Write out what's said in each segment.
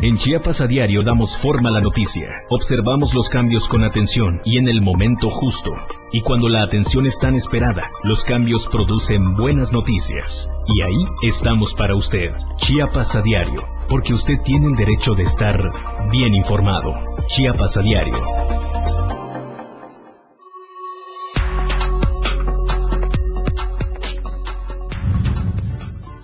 En Chiapas a diario damos forma a la noticia, observamos los cambios con atención y en el momento justo. Y cuando la atención es tan esperada, los cambios producen buenas noticias. Y ahí estamos para usted. Chiapas a diario, porque usted tiene el derecho de estar bien informado. Chiapas a diario.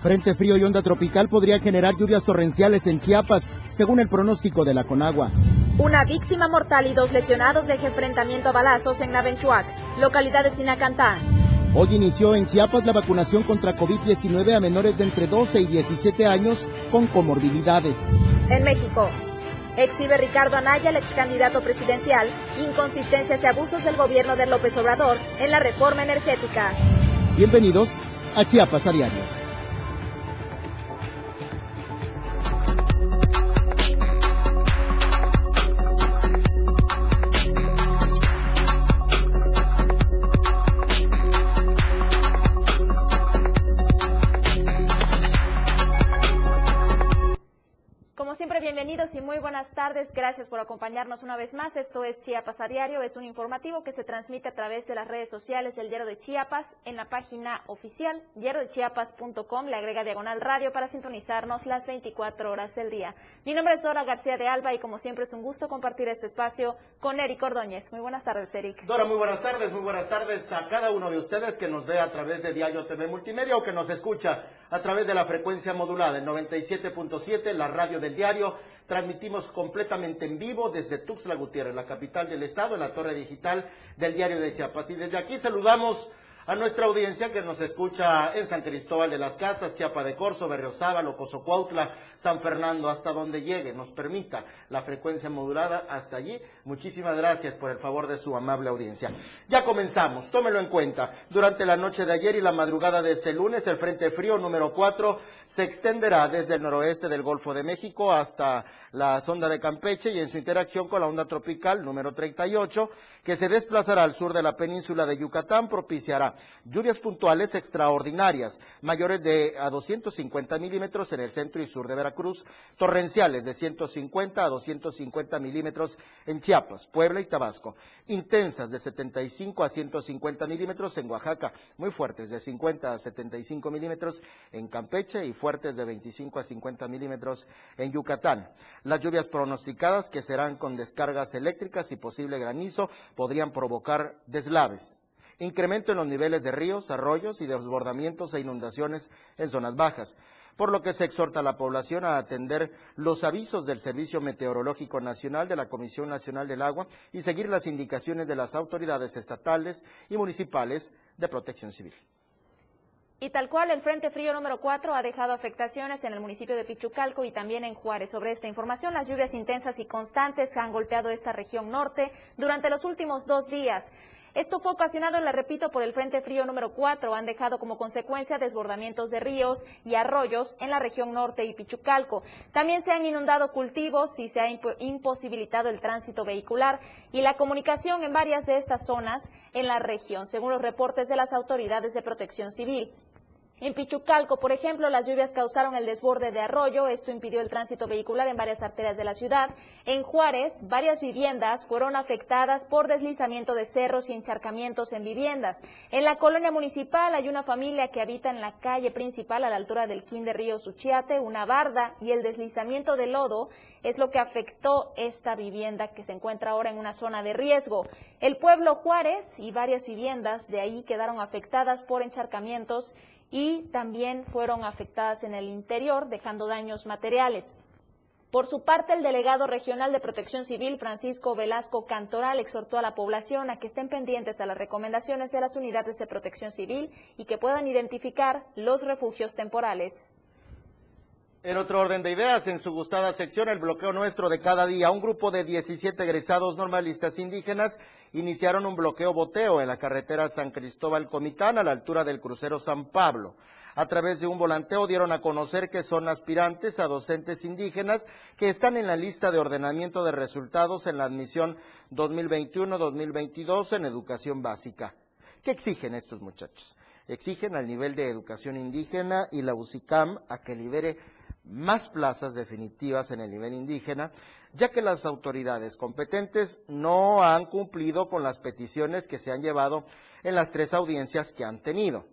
Frente frío y onda tropical podría generar lluvias torrenciales en Chiapas, según el pronóstico de la Conagua. Una víctima mortal y dos lesionados deja enfrentamiento a balazos en Navenchuac, localidad de Sinacantán. Hoy inició en Chiapas la vacunación contra COVID-19 a menores de entre 12 y 17 años con comorbilidades. En México, exhibe Ricardo Anaya, el ex candidato presidencial, inconsistencias y abusos del gobierno de López Obrador en la reforma energética. Bienvenidos a Chiapas a Diario. Bienvenidos y muy buenas tardes. Gracias por acompañarnos una vez más. Esto es Chiapas a Diario. Es un informativo que se transmite a través de las redes sociales del Diario de Chiapas en la página oficial diariodechiapas.com. Le agrega diagonal radio para sintonizarnos las 24 horas del día. Mi nombre es Dora García de Alba y como siempre es un gusto compartir este espacio con Eric Ordóñez. Muy buenas tardes, Eric. Dora, muy buenas tardes. Muy buenas tardes a cada uno de ustedes que nos ve a través de Diario TV Multimedia o que nos escucha a través de la frecuencia modulada, el 97.7, la radio del diario. Transmitimos completamente en vivo desde Tuxtla Gutiérrez, la capital del estado, en la torre digital del diario de Chiapas. Y desde aquí saludamos a nuestra audiencia que nos escucha en San Cristóbal de las Casas, Chiapa de Corzo, Berriozábal, Cozocuautla, San Fernando, hasta donde llegue, nos permita la frecuencia modulada hasta allí. Muchísimas gracias por el favor de su amable audiencia. Ya comenzamos, tómelo en cuenta. Durante la noche de ayer y la madrugada de este lunes, el Frente Frío número 4 se extenderá desde el noroeste del Golfo de México hasta la sonda de Campeche y en su interacción con la onda tropical número 38, que se desplazará al sur de la península de Yucatán, propiciará lluvias puntuales extraordinarias, mayores de a 250 milímetros en el centro y sur de Veracruz, torrenciales de 150 a 250 milímetros en Chiapas, Puebla y Tabasco, intensas de 75 a 150 milímetros en Oaxaca, muy fuertes de 50 a 75 milímetros en Campeche y fuertes de 25 a 50 milímetros en Yucatán. Las lluvias pronosticadas, que serán con descargas eléctricas y posible granizo, podrían provocar deslaves. Incremento en los niveles de ríos, arroyos y desbordamientos e inundaciones en zonas bajas por lo que se exhorta a la población a atender los avisos del Servicio Meteorológico Nacional de la Comisión Nacional del Agua y seguir las indicaciones de las autoridades estatales y municipales de protección civil. Y tal cual, el Frente Frío número 4 ha dejado afectaciones en el municipio de Pichucalco y también en Juárez. Sobre esta información, las lluvias intensas y constantes han golpeado esta región norte durante los últimos dos días. Esto fue ocasionado, le repito, por el Frente Frío número 4. Han dejado como consecuencia desbordamientos de ríos y arroyos en la región norte y Pichucalco. También se han inundado cultivos y se ha imposibilitado el tránsito vehicular y la comunicación en varias de estas zonas en la región, según los reportes de las autoridades de protección civil. En Pichucalco, por ejemplo, las lluvias causaron el desborde de arroyo, esto impidió el tránsito vehicular en varias arterias de la ciudad. En Juárez, varias viviendas fueron afectadas por deslizamiento de cerros y encharcamientos en viviendas. En la colonia municipal hay una familia que habita en la calle principal a la altura del Quín de Río Suchiate, una barda y el deslizamiento de lodo es lo que afectó esta vivienda que se encuentra ahora en una zona de riesgo. El pueblo Juárez y varias viviendas de ahí quedaron afectadas por encharcamientos y también fueron afectadas en el interior, dejando daños materiales. Por su parte, el delegado regional de Protección Civil, Francisco Velasco Cantoral, exhortó a la población a que estén pendientes a las recomendaciones de las unidades de protección civil y que puedan identificar los refugios temporales. En otro orden de ideas, en su gustada sección, el bloqueo nuestro de cada día, un grupo de 17 egresados normalistas indígenas iniciaron un bloqueo boteo en la carretera San Cristóbal Comitán a la altura del crucero San Pablo. A través de un volanteo dieron a conocer que son aspirantes a docentes indígenas que están en la lista de ordenamiento de resultados en la admisión 2021-2022 en educación básica. ¿Qué exigen estos muchachos? Exigen al nivel de educación indígena y la UCICAM a que libere más plazas definitivas en el nivel indígena, ya que las autoridades competentes no han cumplido con las peticiones que se han llevado en las tres audiencias que han tenido.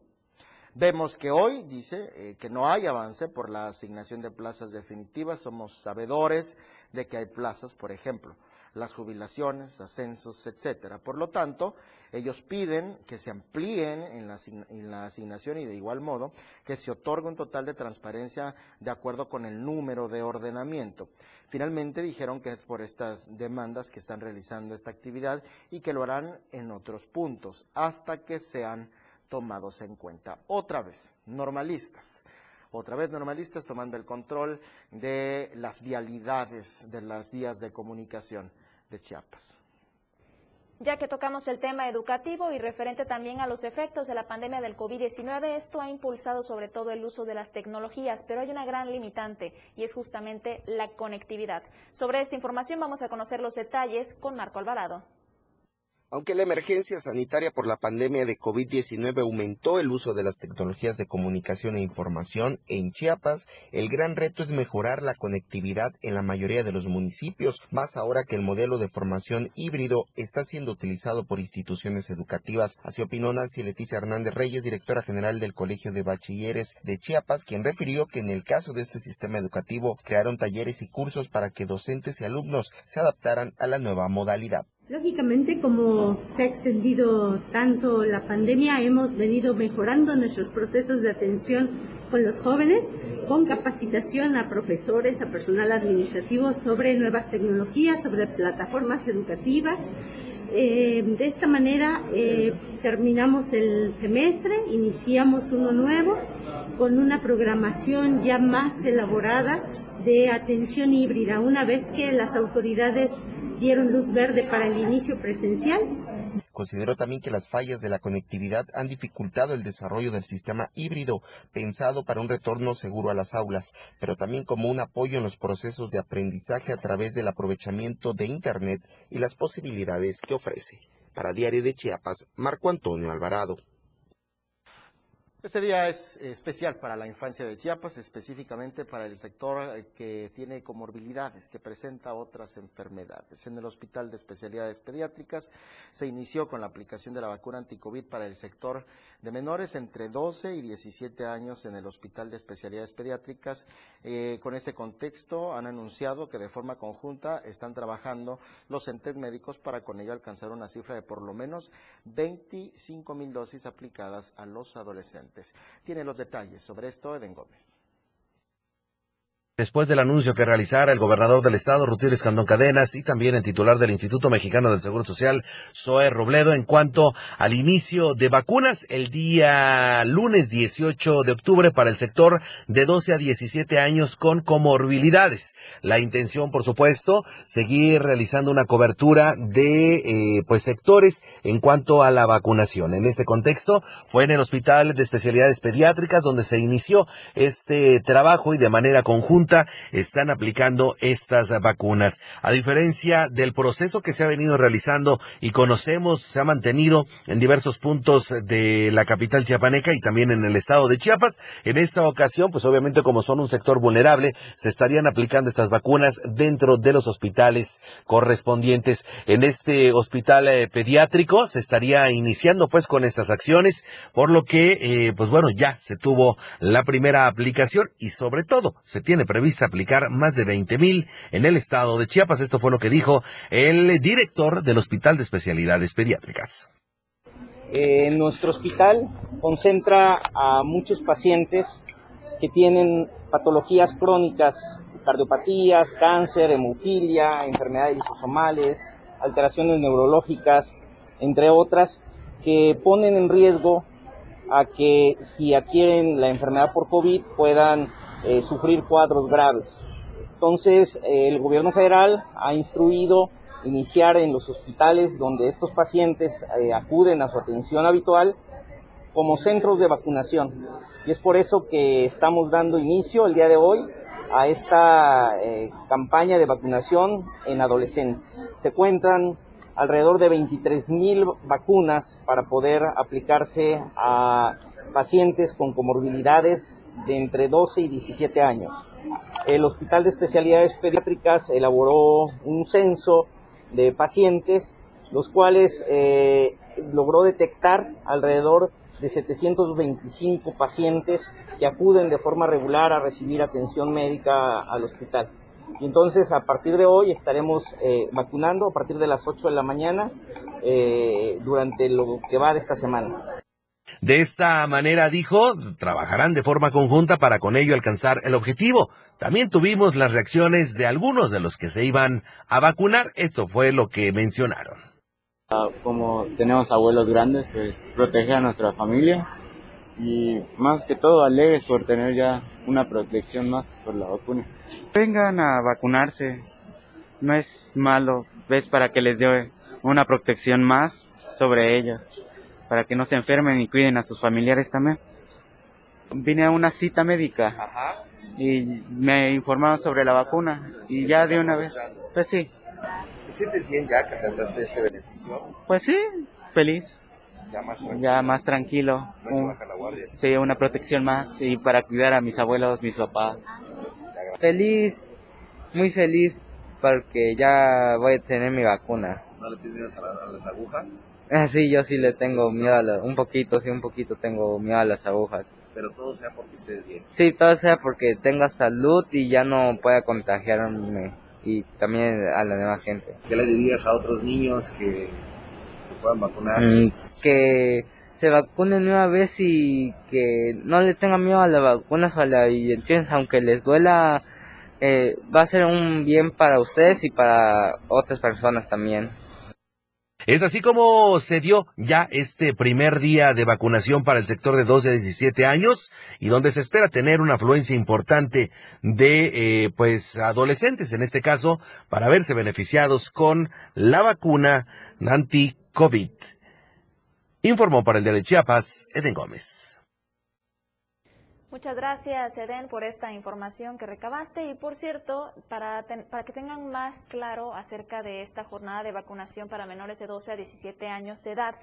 Vemos que hoy, dice, eh, que no hay avance por la asignación de plazas definitivas. Somos sabedores de que hay plazas, por ejemplo, las jubilaciones, ascensos, etcétera. Por lo tanto, ellos piden que se amplíen en la, en la, asignación y de igual modo que se otorgue un total de transparencia de acuerdo con el número de ordenamiento. Finalmente dijeron que es por estas demandas que están realizando esta actividad y que lo harán en otros puntos hasta que sean tomados en cuenta. Otra vez, normalistas. Otra vez normalistas tomando el control de las vialidades de las vías de comunicación Chiapas. Ya que tocamos el tema educativo y referente también a los efectos de la pandemia del COVID-19, esto ha impulsado sobre todo el uso de las tecnologías, pero hay una gran limitante y es justamente la conectividad. Sobre esta información vamos a conocer los detalles con Marco Alvarado. Aunque la emergencia sanitaria por la pandemia de COVID-19 aumentó el uso de las tecnologías de comunicación e información en Chiapas, el gran reto es mejorar la conectividad en la mayoría de los municipios, más ahora que el modelo de formación híbrido está siendo utilizado por instituciones educativas. Así opinó Nancy Leticia Hernández Reyes, directora general del Colegio de Bachilleres de Chiapas, quien refirió que en el caso de este sistema educativo crearon talleres y cursos para que docentes y alumnos se adaptaran a la nueva modalidad. Lógicamente, como se ha extendido tanto la pandemia, hemos venido mejorando nuestros procesos de atención con los jóvenes, con capacitación a profesores, a personal administrativo sobre nuevas tecnologías, sobre plataformas educativas. Eh, de esta manera eh, terminamos el semestre, iniciamos uno nuevo con una programación ya más elaborada de atención híbrida, una vez que las autoridades dieron luz verde para el inicio presencial. Consideró también que las fallas de la conectividad han dificultado el desarrollo del sistema híbrido, pensado para un retorno seguro a las aulas, pero también como un apoyo en los procesos de aprendizaje a través del aprovechamiento de Internet y las posibilidades que ofrece. Para Diario de Chiapas, Marco Antonio Alvarado. Este día es especial para la infancia de Chiapas, específicamente para el sector eh, que tiene comorbilidades, que presenta otras enfermedades. En el Hospital de Especialidades Pediátricas se inició con la aplicación de la vacuna anticovid para el sector de menores entre 12 y 17 años en el Hospital de Especialidades Pediátricas. Eh, con este contexto han anunciado que de forma conjunta están trabajando los entes médicos para con ello alcanzar una cifra de por lo menos 25 mil dosis aplicadas a los adolescentes. Tiene los detalles sobre esto Eden Gómez. Después del anuncio que realizara el gobernador del estado, Rutilio Escandón Cadenas, y también el titular del Instituto Mexicano del Seguro Social, Zoe Robledo, en cuanto al inicio de vacunas el día lunes 18 de octubre para el sector de 12 a 17 años con comorbilidades. La intención, por supuesto, seguir realizando una cobertura de eh, pues sectores en cuanto a la vacunación. En este contexto, fue en el Hospital de Especialidades Pediátricas donde se inició este trabajo y de manera conjunta están aplicando estas vacunas. A diferencia del proceso que se ha venido realizando y conocemos, se ha mantenido en diversos puntos de la capital chiapaneca y también en el estado de Chiapas, en esta ocasión, pues obviamente como son un sector vulnerable, se estarían aplicando estas vacunas dentro de los hospitales correspondientes. En este hospital eh, pediátrico se estaría iniciando pues con estas acciones, por lo que, eh, pues bueno, ya se tuvo la primera aplicación y sobre todo se tiene prevista aplicar más de 20 mil en el estado de Chiapas. Esto fue lo que dijo el director del Hospital de Especialidades Pediátricas. Eh, nuestro hospital concentra a muchos pacientes que tienen patologías crónicas, cardiopatías, cáncer, hemofilia, enfermedades lisosomales, alteraciones neurológicas, entre otras, que ponen en riesgo a que si adquieren la enfermedad por COVID puedan eh, sufrir cuadros graves. Entonces, eh, el gobierno federal ha instruido iniciar en los hospitales donde estos pacientes eh, acuden a su atención habitual como centros de vacunación. Y es por eso que estamos dando inicio el día de hoy a esta campaña de vacunación en adolescentes. Se cuentan alrededor de 23 mil vacunas para poder aplicarse a pacientes con comorbilidades de entre 12 y 17 años. el Hospital de Especialidades Pediátricas elaboró un censo de pacientes, los cuales eh, logró detectar alrededor de 725 pacientes que acuden de forma regular a recibir atención médica al hospital. Y entonces a partir de hoy estaremos eh, vacunando a partir de las 8 de la mañana eh, durante lo que va de esta semana. De esta manera, dijo, trabajarán de forma conjunta para con ello alcanzar el objetivo. También tuvimos las reacciones de algunos de los que se iban a vacunar. Esto fue lo que mencionaron. Ah, como tenemos abuelos grandes, pues proteger a nuestra familia y más que todo alegres por tener ya una protección más por la vacuna. Vengan a vacunarse, no es malo, ves para que les dé una protección más sobre ellos, para que no se enfermen y cuiden a sus familiares también. Vine a una cita médica y me informaron sobre la vacuna y ya de una vez, pues sí. ¿Te sientes bien ya que alcanzaste este beneficio? Pues sí, feliz. Ya más tranquilo. Ya más tranquilo. No bajar la guardia. Sí, una protección más y para cuidar a mis abuelos, mis papás. Feliz, muy feliz porque ya voy a tener mi vacuna. ¿No le tienes miedo a, la- a las agujas? Ah, Sí, yo sí le tengo miedo a la- un poquito, sí, un poquito tengo miedo a las agujas. Pero todo sea porque estés bien. Sí, todo sea porque tenga salud y ya no pueda contagiarme y también a la demás gente. ¿Qué le dirías a otros niños que puedan vacunar? Mm, que se vacunen una vez y que no le tengan miedo a las vacunas o a las inyecciones, aunque les duela, eh, va a ser un bien para ustedes y para otras personas también. Es así como se dio ya este primer día de vacunación para el sector de 12 a 17 años y donde se espera tener una afluencia importante de eh, pues adolescentes en este caso para verse beneficiados con la vacuna anti-COVID. Informó para el Diario de Chiapas, Eden Gómez. Muchas gracias, Eden, por esta información que recabaste. Y por cierto, para, ten- para que tengan más claro acerca de esta jornada de vacunación para menores de 12 a 17 años de edad,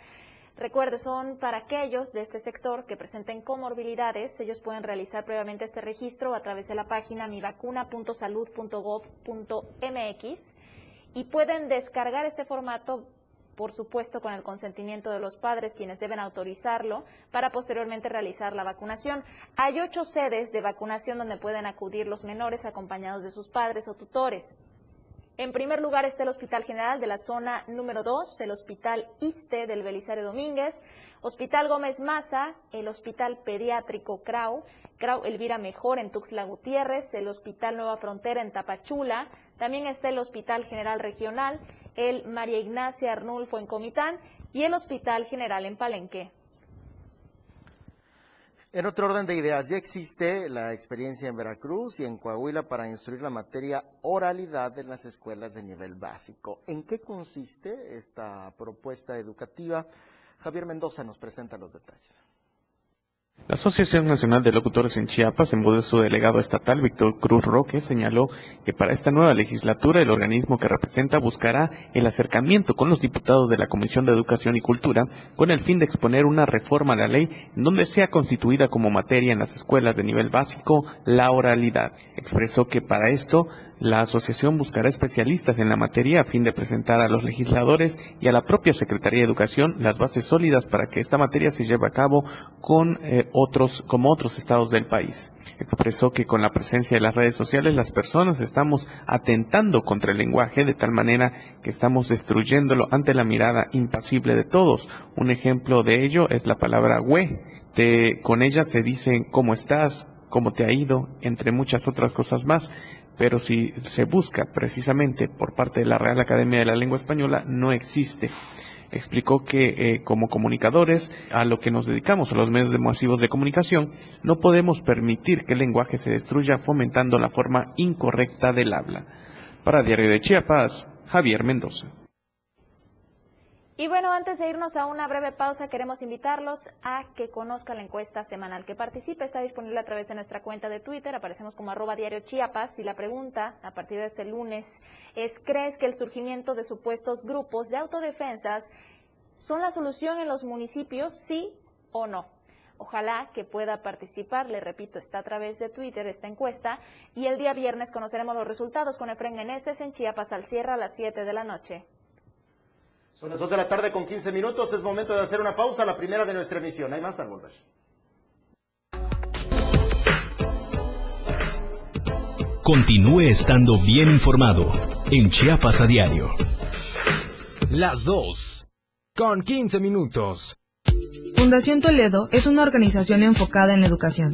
recuerde, son para aquellos de este sector que presenten comorbilidades. Ellos pueden realizar previamente este registro a través de la página mivacuna.salud.gov.mx y pueden descargar este formato por supuesto con el consentimiento de los padres, quienes deben autorizarlo, para posteriormente realizar la vacunación. Hay ocho sedes de vacunación donde pueden acudir los menores acompañados de sus padres o tutores. En primer lugar está el Hospital General de la zona número 2, el Hospital ISTE del Belisario Domínguez, Hospital Gómez Maza, el Hospital Pediátrico CRAU, CRAU Elvira Mejor en Tuxtla Gutiérrez, el Hospital Nueva Frontera en Tapachula, también está el Hospital General Regional, el María Ignacia Arnulfo en Comitán y el Hospital General en Palenque. En otro orden de ideas, ya existe la experiencia en Veracruz y en Coahuila para instruir la materia oralidad en las escuelas de nivel básico. ¿En qué consiste esta propuesta educativa? Javier Mendoza nos presenta los detalles. La Asociación Nacional de Locutores en Chiapas, en voz de su delegado estatal, Víctor Cruz Roque, señaló que para esta nueva legislatura el organismo que representa buscará el acercamiento con los diputados de la Comisión de Educación y Cultura con el fin de exponer una reforma a la ley en donde sea constituida como materia en las escuelas de nivel básico la oralidad. Expresó que para esto la asociación buscará especialistas en la materia a fin de presentar a los legisladores y a la propia Secretaría de Educación las bases sólidas para que esta materia se lleve a cabo con eh, otros, como otros estados del país. Expresó que con la presencia de las redes sociales las personas estamos atentando contra el lenguaje de tal manera que estamos destruyéndolo ante la mirada impasible de todos. Un ejemplo de ello es la palabra. Te- con ella se dicen cómo estás, cómo te ha ido, entre muchas otras cosas más. Pero si se busca precisamente por parte de la Real Academia de la Lengua Española, no existe. Explicó que eh, como comunicadores, a lo que nos dedicamos, a los medios masivos de comunicación, no podemos permitir que el lenguaje se destruya fomentando la forma incorrecta del habla. Para Diario de Chiapas, Javier Mendoza. Y bueno, antes de irnos a una breve pausa, queremos invitarlos a que conozcan la encuesta semanal que participe. Está disponible a través de nuestra cuenta de Twitter, aparecemos como arroba diario Chiapas. Y la pregunta, a partir de este lunes, es, ¿crees que el surgimiento de supuestos grupos de autodefensas son la solución en los municipios, sí o no? Ojalá que pueda participar, le repito, está a través de Twitter esta encuesta y el día viernes conoceremos los resultados con Efren Meneses en Chiapas al cierre a las 7 de la noche. Son las 2 de la tarde con 15 minutos, es momento de hacer una pausa, la primera de nuestra emisión. Hay más al volver. Continúe estando bien informado en Chiapas a diario. Las 2 con 15 minutos. Fundación Toledo es una organización enfocada en la educación.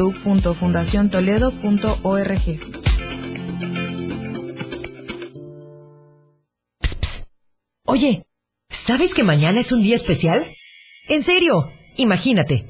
www.fundaciontoledo.org. Oye, ¿sabes que mañana es un día especial? En serio, imagínate.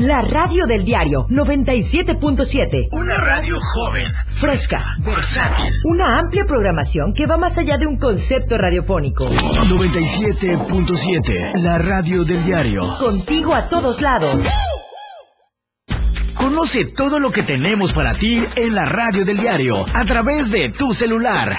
La radio del diario 97.7. Una radio joven, fresca, versátil. Una amplia programación que va más allá de un concepto radiofónico. 97.7. La radio del diario. Contigo a todos lados. Conoce todo lo que tenemos para ti en la radio del diario a través de tu celular.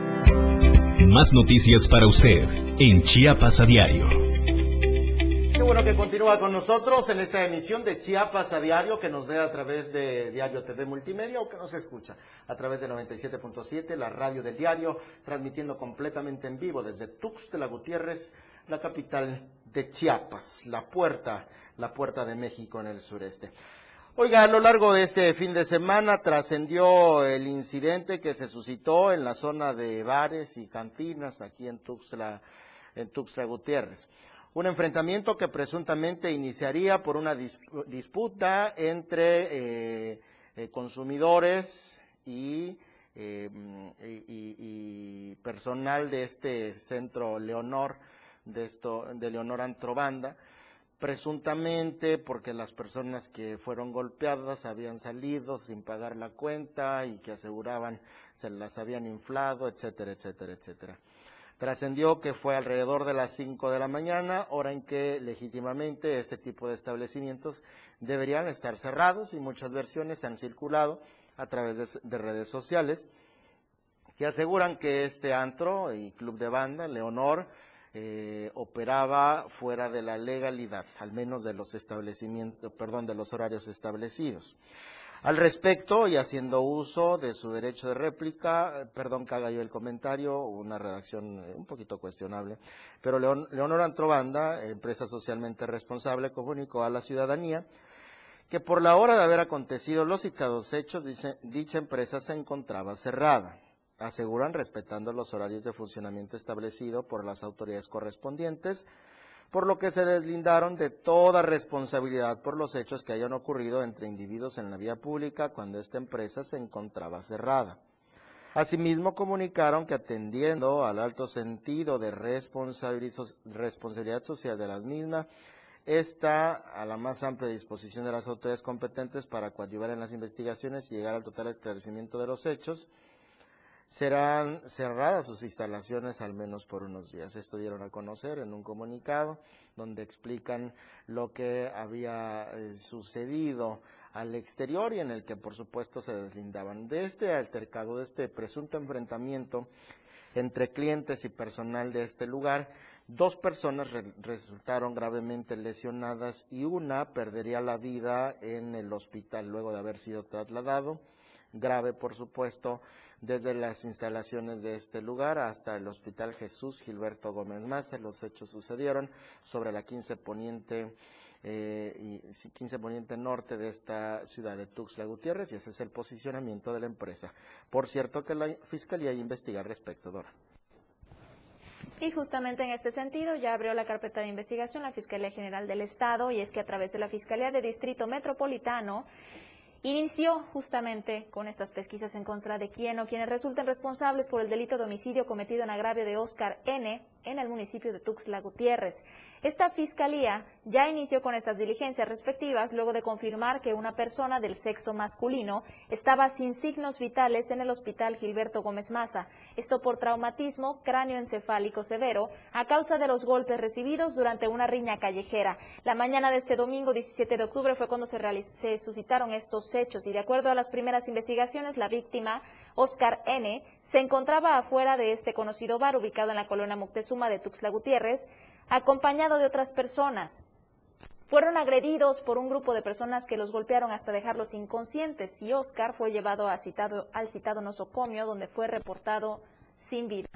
Más noticias para usted en Chiapas a diario. Qué bueno que continúa con nosotros en esta emisión de Chiapas a diario, que nos ve a través de Diario TV Multimedia o que nos escucha a través de 97.7, la radio del diario, transmitiendo completamente en vivo desde Tuxtla Gutiérrez, la capital de Chiapas, la puerta, la puerta de México en el sureste. Oiga, a lo largo de este fin de semana trascendió el incidente que se suscitó en la zona de bares y cantinas aquí en Tuxtla, en Tuxtla Gutiérrez. Un enfrentamiento que presuntamente iniciaría por una disputa entre eh, eh, consumidores y, eh, y, y, personal de este centro Leonor, de, esto, de Leonor Antrobanda presuntamente porque las personas que fueron golpeadas habían salido sin pagar la cuenta y que aseguraban se las habían inflado, etcétera, etcétera, etcétera. Trascendió que fue alrededor de las 5 de la mañana, hora en que legítimamente este tipo de establecimientos deberían estar cerrados y muchas versiones han circulado a través de, de redes sociales que aseguran que este antro y club de banda, Leonor, eh, operaba fuera de la legalidad, al menos de los establecimientos, perdón, de los horarios establecidos. Al respecto, y haciendo uso de su derecho de réplica, perdón que haga yo el comentario, una redacción eh, un poquito cuestionable, pero Leon, Leonor Antrobanda, empresa socialmente responsable, comunicó a la ciudadanía que por la hora de haber acontecido los citados hechos, dice, dicha empresa se encontraba cerrada aseguran respetando los horarios de funcionamiento establecido por las autoridades correspondientes, por lo que se deslindaron de toda responsabilidad por los hechos que hayan ocurrido entre individuos en la vía pública cuando esta empresa se encontraba cerrada. Asimismo, comunicaron que atendiendo al alto sentido de responsabilidad social de las mismas, está a la más amplia disposición de las autoridades competentes para coadyuvar en las investigaciones y llegar al total esclarecimiento de los hechos. Serán cerradas sus instalaciones al menos por unos días. Esto dieron a conocer en un comunicado donde explican lo que había eh, sucedido al exterior y en el que por supuesto se deslindaban. De este altercado, de este presunto enfrentamiento entre clientes y personal de este lugar, Dos personas resultaron gravemente lesionadas y una perdería la vida en el hospital luego de haber sido trasladado, grave por supuesto, desde las instalaciones de este lugar hasta el Hospital Jesús Gilberto Gómez Maza. Los hechos sucedieron sobre la 15 Poniente eh, y 15 Poniente Norte de esta ciudad de Tuxtla Gutiérrez y ese es el posicionamiento de la empresa. Por cierto que la Fiscalía investiga al respecto, Dora. Y justamente en este sentido ya abrió la carpeta de investigación la Fiscalía General del Estado y es que a través de la Fiscalía de Distrito Metropolitano inició justamente con estas pesquisas en contra de quién o quienes resulten responsables por el delito de homicidio cometido en agravio de Oscar N. en el municipio de Tuxtla Gutiérrez. Esta fiscalía ya inició con estas diligencias respectivas luego de confirmar que una persona del sexo masculino estaba sin signos vitales en el hospital Gilberto Gómez Maza, esto por traumatismo cráneoencefálico severo a causa de los golpes recibidos durante una riña callejera. La mañana de este domingo 17 de octubre fue cuando se, se suscitaron estos hechos y de acuerdo a las primeras investigaciones la víctima, Oscar N., se encontraba afuera de este conocido bar ubicado en la colonia Moctezuma de Tuxtla Gutiérrez, acompañado de otras personas. Fueron agredidos por un grupo de personas que los golpearon hasta dejarlos inconscientes y Oscar fue llevado al citado nosocomio donde fue reportado sin vida.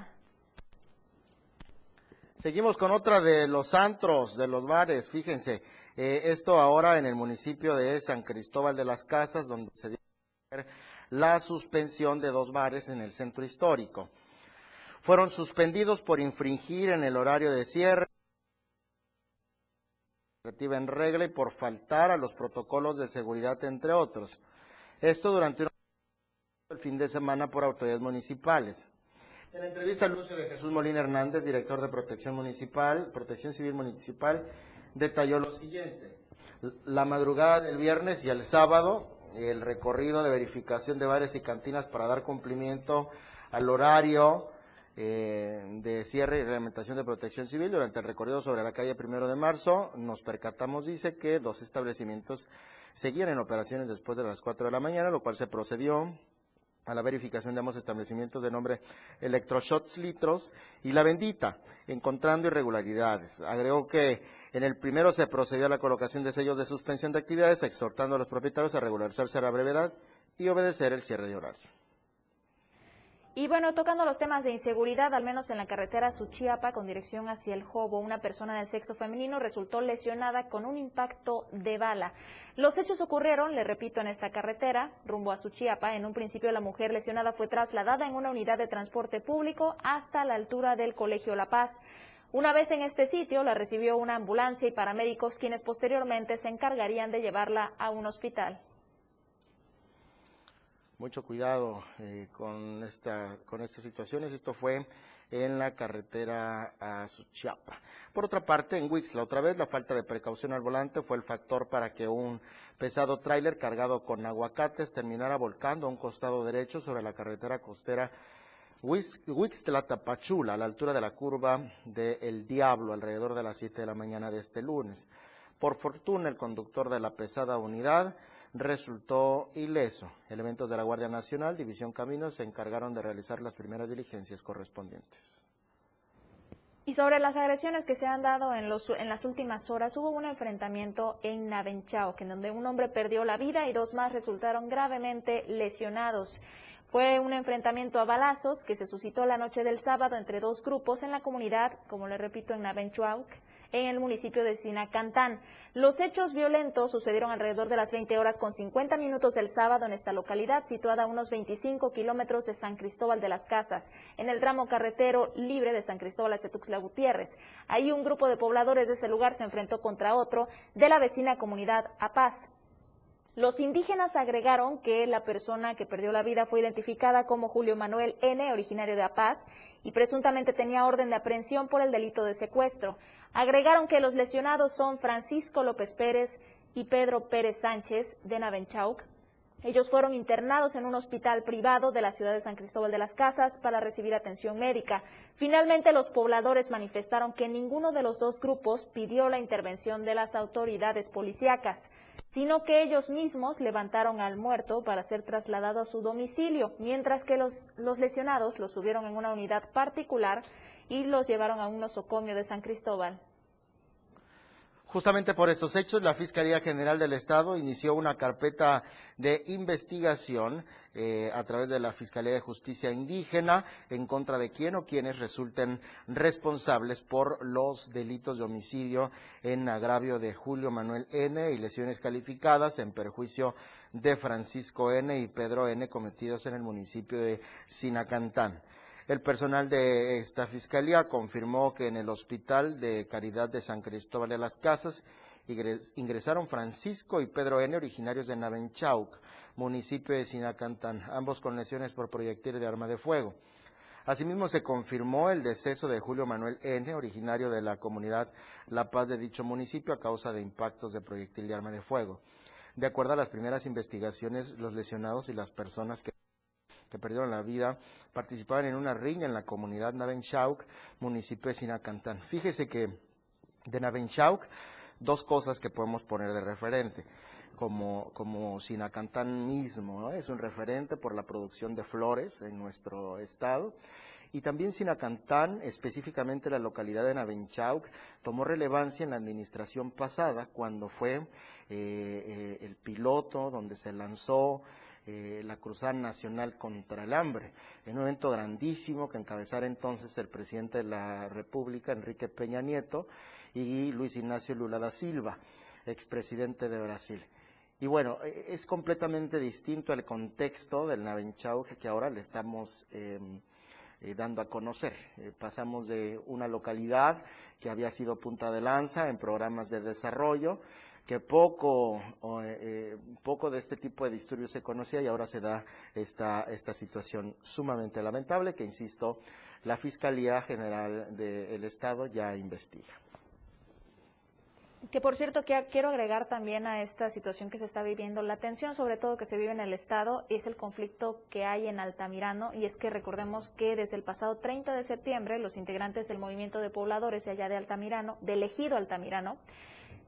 Seguimos con otra de los antros, de los bares, fíjense, eh, esto ahora en el municipio de San Cristóbal de las Casas, donde se dio la suspensión de dos bares en el centro histórico. Fueron suspendidos por infringir en el horario de cierre en regla y por faltar a los protocolos de seguridad, entre otros. Esto durante un el fin de semana por autoridades municipales. En la entrevista, Lucio de Jesús Molina Hernández, director de Protección Municipal, Protección Civil Municipal, detalló lo siguiente. La madrugada del viernes y el sábado, el recorrido de verificación de bares y cantinas para dar cumplimiento al horario eh, de cierre y reglamentación de protección civil durante el recorrido sobre la calle primero de marzo. Nos percatamos, dice, que dos establecimientos seguían en operaciones después de las 4 de la mañana, lo cual se procedió a la verificación de ambos establecimientos de nombre Electroshots Litros y La Bendita, encontrando irregularidades. Agregó que en el primero se procedió a la colocación de sellos de suspensión de actividades, exhortando a los propietarios a regularizarse a la brevedad y obedecer el cierre de horario. Y bueno, tocando los temas de inseguridad, al menos en la carretera Suchiapa con dirección hacia el Jobo, una persona del sexo femenino resultó lesionada con un impacto de bala. Los hechos ocurrieron, le repito, en esta carretera, rumbo a Suchiapa. En un principio la mujer lesionada fue trasladada en una unidad de transporte público hasta la altura del Colegio La Paz. Una vez en este sitio, la recibió una ambulancia y paramédicos quienes posteriormente se encargarían de llevarla a un hospital mucho cuidado eh, con, esta, con estas situaciones. Esto fue en la carretera a Suchiapa. Por otra parte, en Wix, la otra vez, la falta de precaución al volante fue el factor para que un pesado tráiler cargado con aguacates terminara volcando a un costado derecho sobre la carretera costera Huixtla-Tapachula, a la altura de la curva de El Diablo, alrededor de las 7 de la mañana de este lunes. Por fortuna, el conductor de la pesada unidad resultó ileso. Elementos de la Guardia Nacional, División Caminos, se encargaron de realizar las primeras diligencias correspondientes. Y sobre las agresiones que se han dado en, los, en las últimas horas, hubo un enfrentamiento en Navenchao, en donde un hombre perdió la vida y dos más resultaron gravemente lesionados. Fue un enfrentamiento a balazos que se suscitó la noche del sábado entre dos grupos en la comunidad, como le repito, en Navenchao, en el municipio de Sinacantán. Los hechos violentos sucedieron alrededor de las 20 horas con 50 minutos el sábado en esta localidad, situada a unos 25 kilómetros de San Cristóbal de las Casas, en el tramo carretero libre de San Cristóbal a Cetuxla Gutiérrez. Ahí un grupo de pobladores de ese lugar se enfrentó contra otro de la vecina comunidad A Paz. Los indígenas agregaron que la persona que perdió la vida fue identificada como Julio Manuel N., originario de Apaz, y presuntamente tenía orden de aprehensión por el delito de secuestro. Agregaron que los lesionados son Francisco López Pérez y Pedro Pérez Sánchez de Navenchauc, ellos fueron internados en un hospital privado de la ciudad de San Cristóbal de las Casas para recibir atención médica. Finalmente, los pobladores manifestaron que ninguno de los dos grupos pidió la intervención de las autoridades policíacas, sino que ellos mismos levantaron al muerto para ser trasladado a su domicilio, mientras que los, lesionados los subieron en una unidad particular y los llevaron a un nosocomio de San Cristóbal. Justamente por estos hechos, la Fiscalía General del Estado inició una carpeta de investigación eh, a través de la Fiscalía de Justicia Indígena en contra de quien o quienes resulten responsables por los delitos de homicidio en agravio de Julio Manuel N. y lesiones calificadas en perjuicio de Francisco N. y Pedro N. cometidos en el municipio de Sinacantán. El personal de esta fiscalía confirmó que en el Hospital de Caridad de San Cristóbal de las Casas ingresaron Francisco y Pedro N., originarios de Navenchauc, municipio de Sinacantán, ambos con lesiones por proyectil de arma de fuego. Asimismo, se confirmó el deceso de Julio Manuel N., originario de la comunidad La Paz de dicho municipio, a causa de impactos de proyectil de arma de fuego. De acuerdo a las primeras investigaciones, los lesionados y las personas que que perdieron la vida participaban en una riña en la comunidad Navenchauk, municipio de Sinacantán. Fíjese que de Navenchauk, dos cosas que podemos poner de referente. Como, como Sinacantán mismo, es un referente por la producción de flores en nuestro estado. Y también Sinacantán, específicamente la localidad de Navenchauk, tomó relevancia en la administración pasada cuando fue eh, eh, el piloto donde se lanzó eh, la Cruzada Nacional contra el Hambre, en un evento grandísimo que encabezara entonces el presidente de la República, Enrique Peña Nieto, y Luis Ignacio Lula da Silva, expresidente de Brasil. Y bueno, e, es completamente distinto el contexto del Navenchau que ahora le estamos em, eh, dando a conocer. Eh, pasamos de una localidad que había sido punta de lanza en programas de desarrollo, que poco, eh, eh, poco de este tipo de disturbios se conocía y ahora se da esta, esta situación sumamente lamentable que, insisto, la Fiscalía General del Estado ya investiga. Que por cierto, que quiero agregar también a esta situación que se está viviendo, la tensión sobre todo que se vive en el Estado es el conflicto que hay en Altamirano y es que recordemos que desde el pasado 30 de septiembre los integrantes del movimiento de pobladores allá de Altamirano, de elegido Altamirano,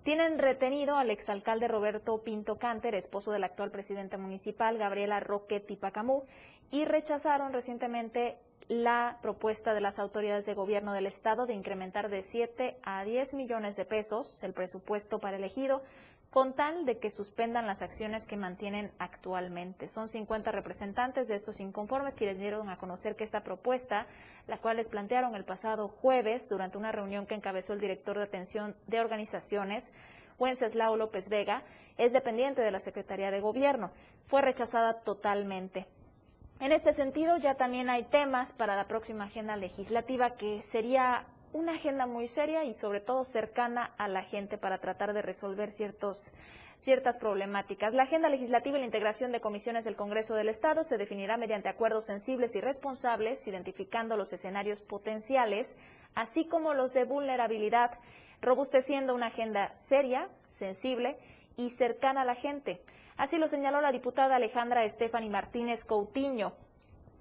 tienen retenido al exalcalde Roberto Pinto Canter, esposo del actual presidente municipal, Gabriela Roque Tipacamú, y rechazaron recientemente la propuesta de las autoridades de gobierno del Estado de incrementar de 7 a 10 millones de pesos el presupuesto para elegido con tal de que suspendan las acciones que mantienen actualmente. Son 50 representantes de estos inconformes quienes dieron a conocer que esta propuesta, la cual les plantearon el pasado jueves durante una reunión que encabezó el director de atención de organizaciones, Wenceslao López Vega, es dependiente de la Secretaría de Gobierno. Fue rechazada totalmente. En este sentido, ya también hay temas para la próxima agenda legislativa que sería una agenda muy seria y sobre todo cercana a la gente para tratar de resolver ciertos ciertas problemáticas. La agenda legislativa y la integración de comisiones del Congreso del Estado se definirá mediante acuerdos sensibles y responsables, identificando los escenarios potenciales, así como los de vulnerabilidad, robusteciendo una agenda seria, sensible y cercana a la gente. Así lo señaló la diputada Alejandra Estefani Martínez Coutinho.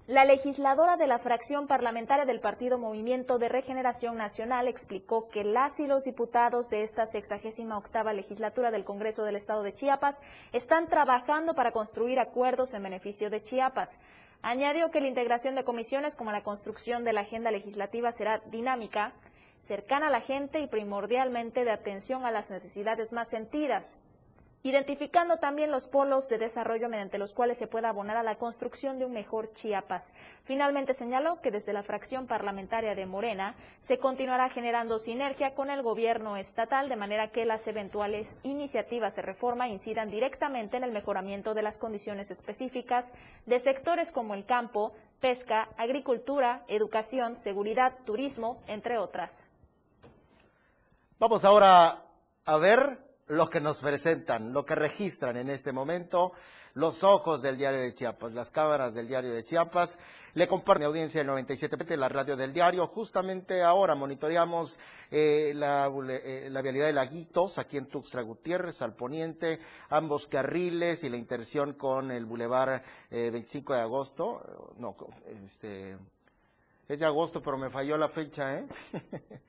La legisladora de la fracción parlamentaria del Partido Movimiento de Regeneración Nacional explicó que las y los diputados de esta sexagésima octava legislatura del Congreso del Estado de Chiapas están trabajando para construir acuerdos en beneficio de Chiapas. Añadió que la integración de comisiones como la construcción de la agenda legislativa será dinámica, cercana a la gente y primordialmente de atención a las necesidades más sentidas identificando también los polos de desarrollo mediante los cuales se pueda abonar a la construcción de un mejor Chiapas. Finalmente señaló que desde la fracción parlamentaria de Morena se continuará generando sinergia con el gobierno estatal de manera que las eventuales iniciativas de reforma incidan directamente en el mejoramiento de las condiciones específicas de sectores como el campo, pesca, agricultura, educación, seguridad, turismo, entre otras. Vamos ahora a ver lo que nos presentan, lo que registran en este momento los ojos del diario de Chiapas, las cámaras del diario de Chiapas. Le comparten audiencia del 97, la radio del diario. Justamente ahora monitoreamos eh, la, eh, la, vialidad de Laguitos, aquí en Tuxtla Gutiérrez, al poniente, ambos carriles y la interción con el bulevar 25 eh, de agosto. No, este, es de agosto, pero me falló la fecha, ¿eh?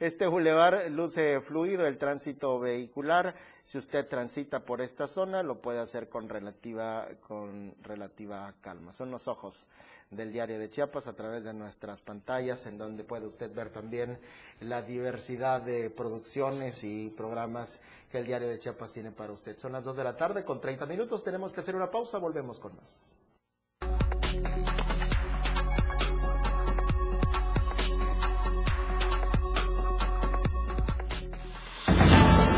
Este bulevar luce fluido el tránsito vehicular. Si usted transita por esta zona, lo puede hacer con relativa, con relativa calma. Son los ojos del diario de Chiapas a través de nuestras pantallas, en donde puede usted ver también la diversidad de producciones y programas que el diario de Chiapas tiene para usted. Son las 2 de la tarde con 30 minutos. Tenemos que hacer una pausa. Volvemos con más.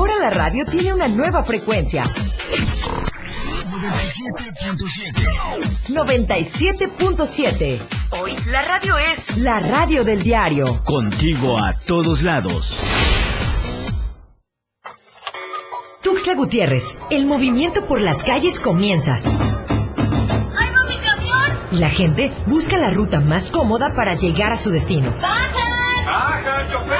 Ahora la radio tiene una nueva frecuencia. 97.7. Hoy la radio es la radio del diario. Contigo a todos lados. Tuxtla Gutiérrez, el movimiento por las calles comienza. ¡Ay, no, mi camión! Y la gente busca la ruta más cómoda para llegar a su destino. ¡Bajan! ¡Baja, chofer!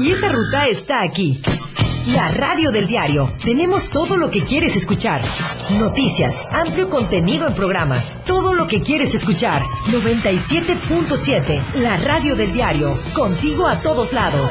Y esa ruta está aquí. La radio del diario. Tenemos todo lo que quieres escuchar. Noticias, amplio contenido en programas. Todo lo que quieres escuchar. 97.7. La radio del diario. Contigo a todos lados.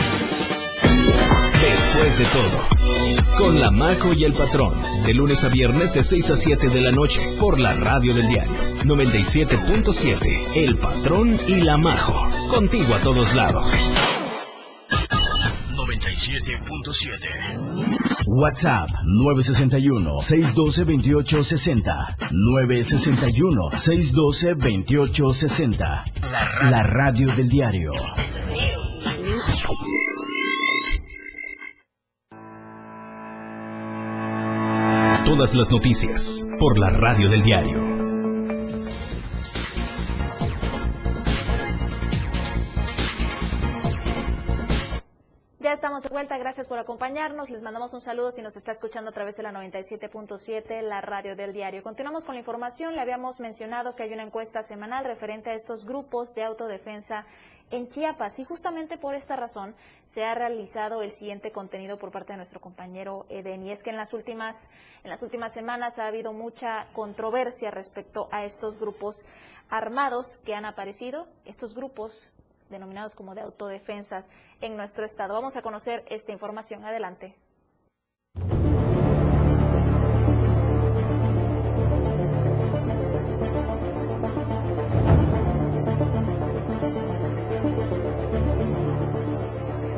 Después de todo, con La Majo y el Patrón, de lunes a viernes de 6 a 7 de la noche, por la radio del diario. 97.7, El Patrón y La Majo, contigo a todos lados. 97.7 WhatsApp 961-612-2860 961-612-2860 La radio. Del diario Todas las noticias por la radio del diario. Ya estamos de vuelta, gracias por acompañarnos. Les mandamos un saludo si nos está escuchando a través de la 97.7, la radio del diario. Continuamos con la información. Le habíamos mencionado que hay una encuesta semanal referente a estos grupos de autodefensa en Chiapas y justamente por esta razón se ha realizado el siguiente contenido por parte de nuestro compañero Eden y es que en las últimas en las últimas semanas ha habido mucha controversia respecto a estos grupos armados que han aparecido, estos grupos denominados como de autodefensas en nuestro estado. Vamos a conocer esta información. Adelante.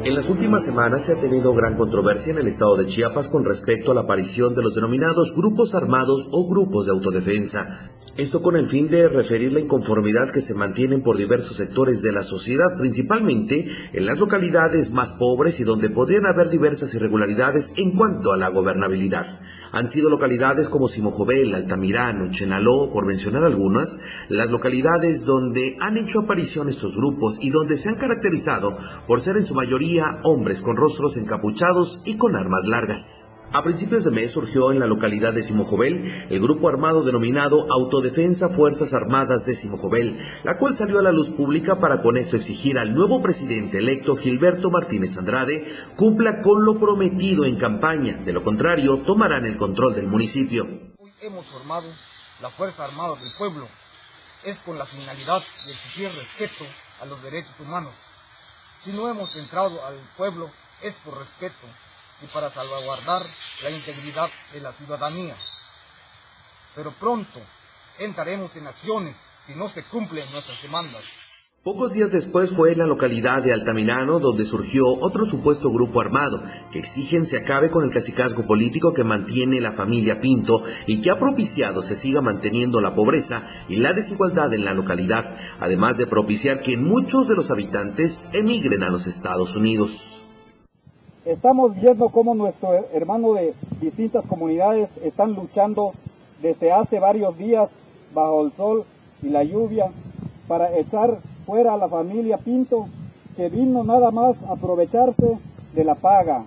En las últimas semanas se ha tenido gran controversia en el estado de Chiapas con respecto a la aparición de los denominados grupos armados o grupos de autodefensa. Esto con el fin de referir la inconformidad que se mantienen por diversos sectores de la sociedad, principalmente en las localidades más pobres y donde podrían haber diversas irregularidades en cuanto a la gobernabilidad. Han sido localidades como Simojovel, Altamirano, Chenaló, por mencionar algunas, las localidades donde han hecho aparición estos grupos y donde se han caracterizado por ser en su mayoría hombres con rostros encapuchados y con armas largas. A principios de mes surgió en la localidad de Simojovel el grupo armado denominado Autodefensa Fuerzas Armadas de Simojovel, la cual salió a la luz pública para con esto exigir al nuevo presidente electo Gilberto Martínez Andrade cumpla con lo prometido en campaña, de lo contrario tomarán el control del municipio. Hoy hemos formado la Fuerza Armada del Pueblo, es con la finalidad de exigir respeto a los derechos humanos. Si no hemos entrado al pueblo es por respeto y para salvaguardar la integridad de la ciudadanía. Pero pronto entraremos en acciones si no se cumplen nuestras demandas. Pocos días después fue en la localidad de Altamirano donde surgió otro supuesto grupo armado que exigen se acabe con el cacicazgo político que mantiene la familia Pinto y que ha propiciado se siga manteniendo la pobreza y la desigualdad en la localidad, además de propiciar que muchos de los habitantes emigren a los Estados Unidos. Estamos viendo cómo nuestros hermanos de distintas comunidades están luchando desde hace varios días bajo el sol y la lluvia para echar fuera a la familia Pinto que vino nada más a aprovecharse de la paga.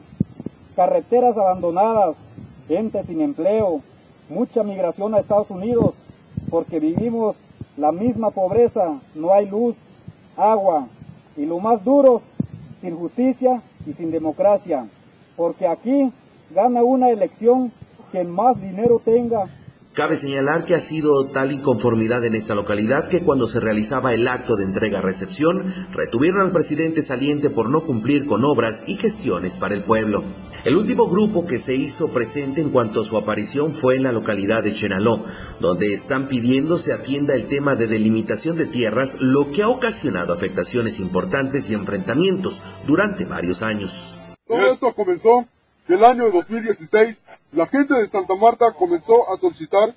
Carreteras abandonadas, gente sin empleo, mucha migración a Estados Unidos porque vivimos la misma pobreza, no hay luz, agua y lo más duro, sin justicia y sin democracia, porque aquí gana una elección que más dinero tenga. Cabe señalar que ha sido tal inconformidad en esta localidad que cuando se realizaba el acto de entrega-recepción, retuvieron al presidente saliente por no cumplir con obras y gestiones para el pueblo. El último grupo que se hizo presente en cuanto a su aparición fue en la localidad de Chenaló, donde están pidiendo se atienda el tema de delimitación de tierras, lo que ha ocasionado afectaciones importantes y enfrentamientos durante varios años. Todo esto comenzó el año 2016 la gente de Santa Marta comenzó a solicitar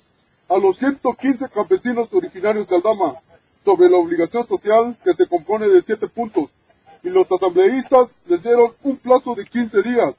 a los 115 campesinos originarios de Aldama sobre la obligación social que se compone de siete puntos y los asambleístas les dieron un plazo de 15 días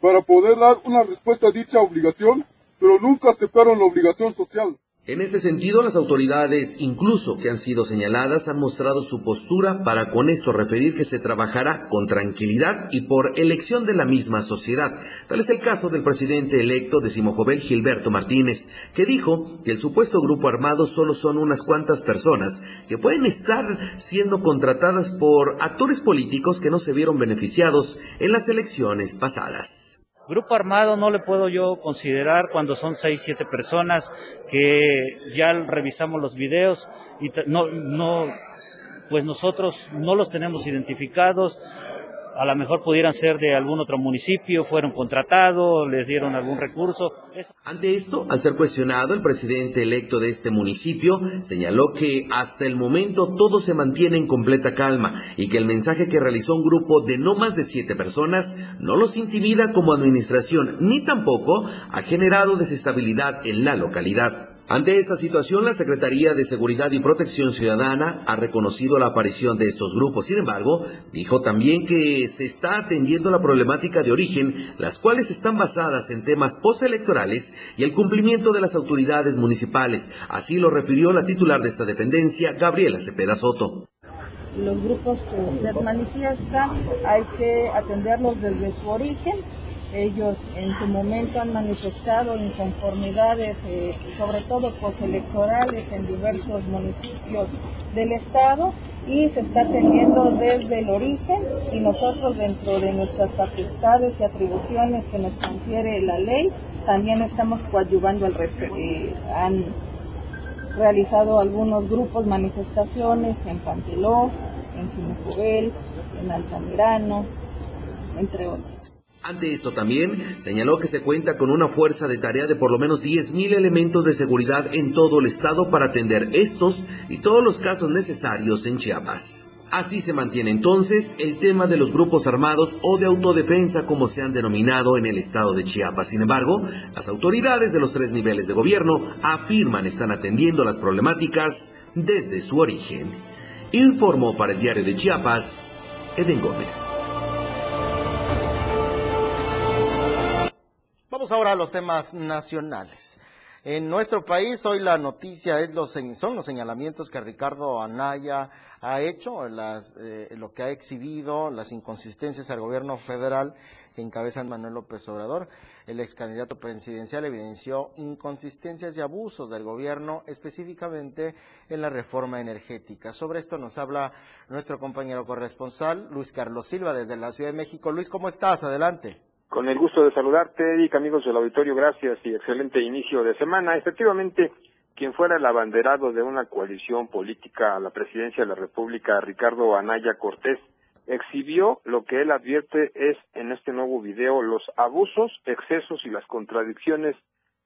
para poder dar una respuesta a dicha obligación, pero nunca aceptaron la obligación social. En este sentido, las autoridades, incluso que han sido señaladas, han mostrado su postura para con esto referir que se trabajará con tranquilidad y por elección de la misma sociedad. Tal es el caso del presidente electo de Simojovel, Gilberto Martínez, que dijo que el supuesto grupo armado solo son unas cuantas personas que pueden estar siendo contratadas por actores políticos que no se vieron beneficiados en las elecciones pasadas. Grupo armado no le puedo yo considerar cuando son seis, siete personas que ya revisamos los videos y no, no, pues nosotros no los tenemos identificados. A lo mejor pudieran ser de algún otro municipio, fueron contratados, les dieron algún recurso. Ante esto, al ser cuestionado, el presidente electo de este municipio señaló que hasta el momento todo se mantiene en completa calma y que el mensaje que realizó un grupo de no más de siete personas no los intimida como administración ni tampoco ha generado desestabilidad en la localidad. Ante esta situación, la Secretaría de Seguridad y Protección Ciudadana ha reconocido la aparición de estos grupos. Sin embargo, dijo también que se está atendiendo la problemática de origen, las cuales están basadas en temas postelectorales y el cumplimiento de las autoridades municipales. Así lo refirió la titular de esta dependencia, Gabriela Cepeda Soto. Los grupos que se manifiestan hay que atenderlos desde su origen ellos en su momento han manifestado inconformidades, eh, sobre todo postelectorales en diversos municipios del Estado y se está atendiendo desde el origen y nosotros dentro de nuestras facultades y atribuciones que nos confiere la ley también estamos coadyuvando al respecto. Eh, han realizado algunos grupos manifestaciones en Panteló, en Jimucubel, en Altamirano, entre otros. Ante esto también señaló que se cuenta con una fuerza de tarea de por lo menos 10.000 elementos de seguridad en todo el estado para atender estos y todos los casos necesarios en Chiapas. Así se mantiene entonces el tema de los grupos armados o de autodefensa como se han denominado en el estado de Chiapas. Sin embargo, las autoridades de los tres niveles de gobierno afirman están atendiendo las problemáticas desde su origen. Informó para el diario de Chiapas, Eden Gómez. Vamos ahora a los temas nacionales. En nuestro país hoy la noticia es los, son los señalamientos que Ricardo Anaya ha hecho, las, eh, lo que ha exhibido, las inconsistencias al gobierno federal que encabeza Manuel López Obrador. El ex candidato presidencial evidenció inconsistencias y abusos del gobierno, específicamente en la reforma energética. Sobre esto nos habla nuestro compañero corresponsal, Luis Carlos Silva, desde la Ciudad de México. Luis, ¿cómo estás? Adelante. Con el gusto de saludarte, Eric, amigos del auditorio, gracias y excelente inicio de semana. Efectivamente, quien fuera el abanderado de una coalición política a la presidencia de la República, Ricardo Anaya Cortés, exhibió lo que él advierte es en este nuevo video los abusos, excesos y las contradicciones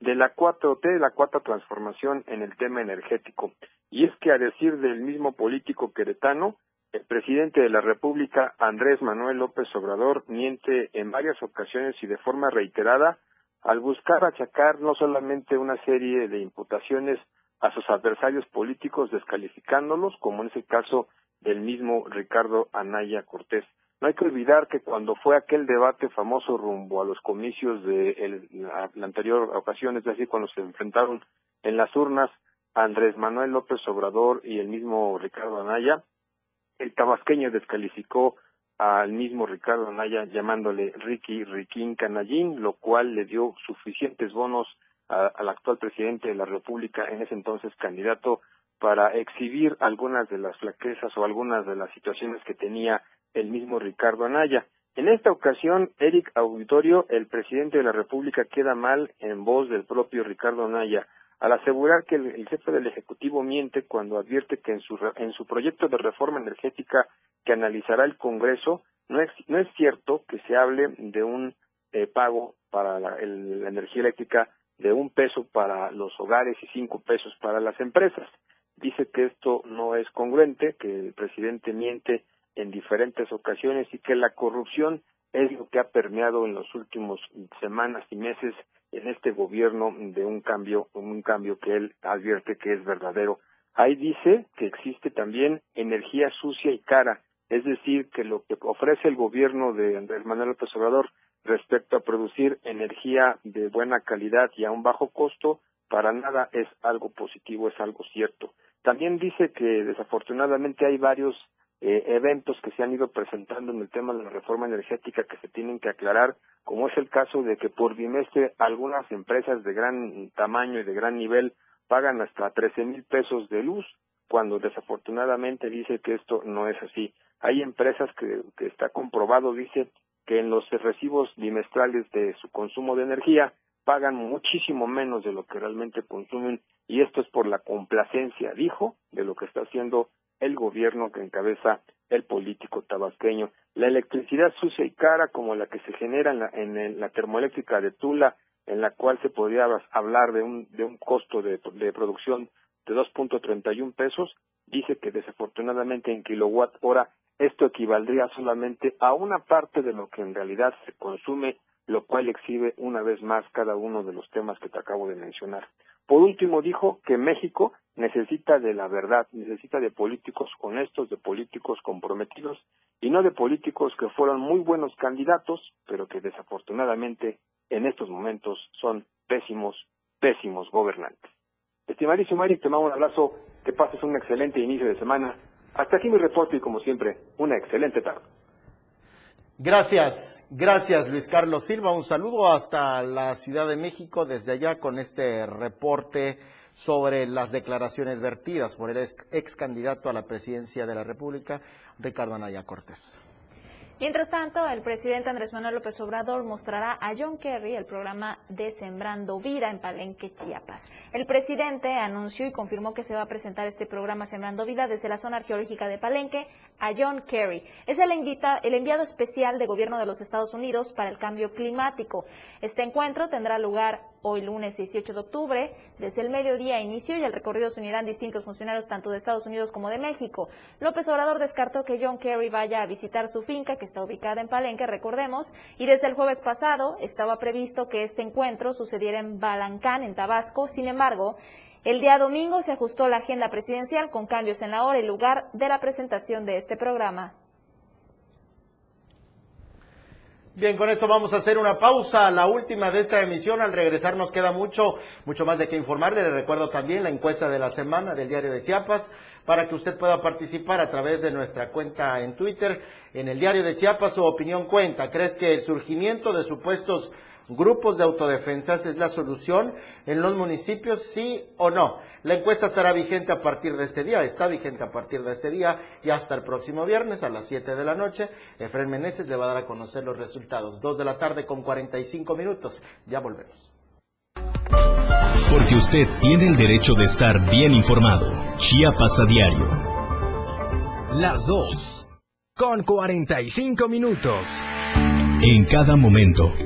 de la 4T, la cuarta transformación en el tema energético. Y es que a decir del mismo político queretano, el presidente de la República, Andrés Manuel López Obrador, miente en varias ocasiones y de forma reiterada al buscar achacar no solamente una serie de imputaciones a sus adversarios políticos descalificándolos, como en ese caso del mismo Ricardo Anaya Cortés. No hay que olvidar que cuando fue aquel debate famoso rumbo a los comicios de la, anterior ocasión, es decir, cuando se enfrentaron en las urnas Andrés Manuel López Obrador y el mismo Ricardo Anaya, el tabasqueño descalificó al mismo Ricardo Anaya llamándole Ricky Riquín Canallín, lo cual le dio suficientes bonos al actual presidente de la República, en ese entonces candidato, para exhibir algunas de las flaquezas o algunas de las situaciones que tenía el mismo Ricardo Anaya. En esta ocasión, Eric Auditorio, el presidente de la República, queda mal en voz del propio Ricardo Anaya al asegurar que el, jefe del Ejecutivo miente cuando advierte que en su, en su proyecto de reforma energética que analizará el Congreso, no es, no es cierto que se hable de un eh, pago para la, la energía eléctrica de un peso para los hogares y cinco pesos para las empresas. Dice que esto no es congruente, que el presidente miente en diferentes ocasiones y que la corrupción es lo que ha permeado en los últimos semanas y meses en este gobierno de un cambio, un cambio que él advierte que es verdadero. Ahí dice que existe también energía sucia y cara, es decir, que lo que ofrece el gobierno de Andrés Manuel López Obrador respecto a producir energía de buena calidad y a un bajo costo, para nada es algo positivo, es algo cierto. También dice que desafortunadamente hay varios eh, eventos que se han ido presentando en el tema de la reforma energética que se tienen que aclarar, como es el caso de que por bimestre algunas empresas de gran tamaño y de gran nivel pagan hasta 13 mil pesos de luz, cuando desafortunadamente dice que esto no es así. Hay empresas que, que está comprobado, dice, que en los recibos bimestrales de su consumo de energía pagan muchísimo menos de lo que realmente consumen y esto es por la complacencia, dijo, de lo que está haciendo el gobierno que encabeza el político tabasqueño. La electricidad sucia y cara como la que se genera en la, en la termoeléctrica de Tula, en la cual se podría hablar de un, de un costo de, de producción de 2.31 pesos, dice que desafortunadamente en kilowatt hora esto equivaldría solamente a una parte de lo que en realidad se consume, lo cual exhibe una vez más cada uno de los temas que te acabo de mencionar. Por último, dijo que México necesita de la verdad, necesita de políticos honestos, de políticos comprometidos y no de políticos que fueron muy buenos candidatos, pero que desafortunadamente en estos momentos son pésimos, pésimos gobernantes. Estimadísimo Eric, te mando un abrazo, que pases un excelente inicio de semana. Hasta aquí mi reporte y como siempre, una excelente tarde. Gracias, gracias Luis Carlos Silva. Un saludo hasta la Ciudad de México desde allá con este reporte sobre las declaraciones vertidas por el ex, candidato a la presidencia de la República, Ricardo Anaya Cortés. Mientras tanto, el presidente Andrés Manuel López Obrador mostrará a John Kerry el programa de Sembrando Vida en Palenque, Chiapas. El presidente anunció y confirmó que se va a presentar este programa Sembrando Vida desde la zona arqueológica de Palenque a John Kerry. Es el, invita, el enviado especial de gobierno de los Estados Unidos para el cambio climático. Este encuentro tendrá lugar hoy lunes 18 de octubre. Desde el mediodía inicio y el recorrido se unirán distintos funcionarios tanto de Estados Unidos como de México. López Obrador descartó que John Kerry vaya a visitar su finca que está ubicada en Palenque, recordemos, y desde el jueves pasado estaba previsto que este encuentro sucediera en Balancán, en Tabasco. Sin embargo, el día domingo se ajustó la agenda presidencial con cambios en la hora y lugar de la presentación de este programa. Bien, con esto vamos a hacer una pausa, la última de esta emisión. Al regresar nos queda mucho, mucho más de qué informarle. Le recuerdo también la encuesta de la semana del diario de Chiapas para que usted pueda participar a través de nuestra cuenta en Twitter. En el diario de Chiapas su opinión cuenta. ¿Crees que el surgimiento de supuestos grupos de autodefensas es la solución en los municipios, sí o no. La encuesta estará vigente a partir de este día, está vigente a partir de este día y hasta el próximo viernes a las 7 de la noche. Efraín Meneses le va a dar a conocer los resultados. 2 de la tarde con 45 minutos. Ya volvemos. Porque usted tiene el derecho de estar bien informado. Chiapas a diario. Las 2 con 45 minutos. En cada momento,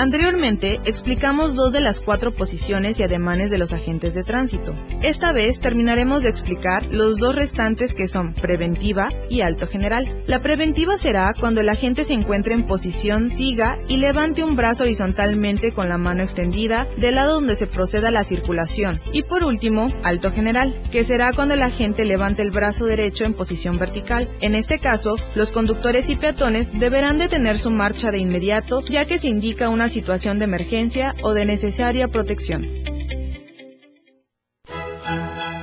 Anteriormente explicamos dos de las cuatro posiciones y ademanes de los agentes de tránsito. Esta vez terminaremos de explicar los dos restantes que son preventiva y alto general. La preventiva será cuando el agente se encuentre en posición siga y levante un brazo horizontalmente con la mano extendida del lado donde se proceda la circulación. Y por último, alto general, que será cuando el agente levante el brazo derecho en posición vertical. En este caso, los conductores y peatones deberán detener su marcha de inmediato ya que se indica una situación de emergencia o de necesaria protección.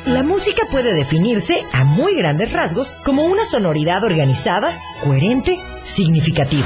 La música puede definirse a muy grandes rasgos como una sonoridad organizada, coherente, significativa.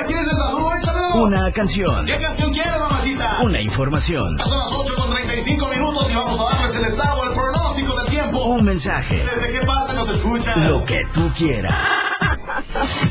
Una canción. ¿Qué canción quiere, mamacita? Una información. Son las 8 con 35 minutos y vamos a darles el estado, el pronóstico del tiempo. Un mensaje. ¿Desde qué parte nos escuchas? Lo que tú quieras.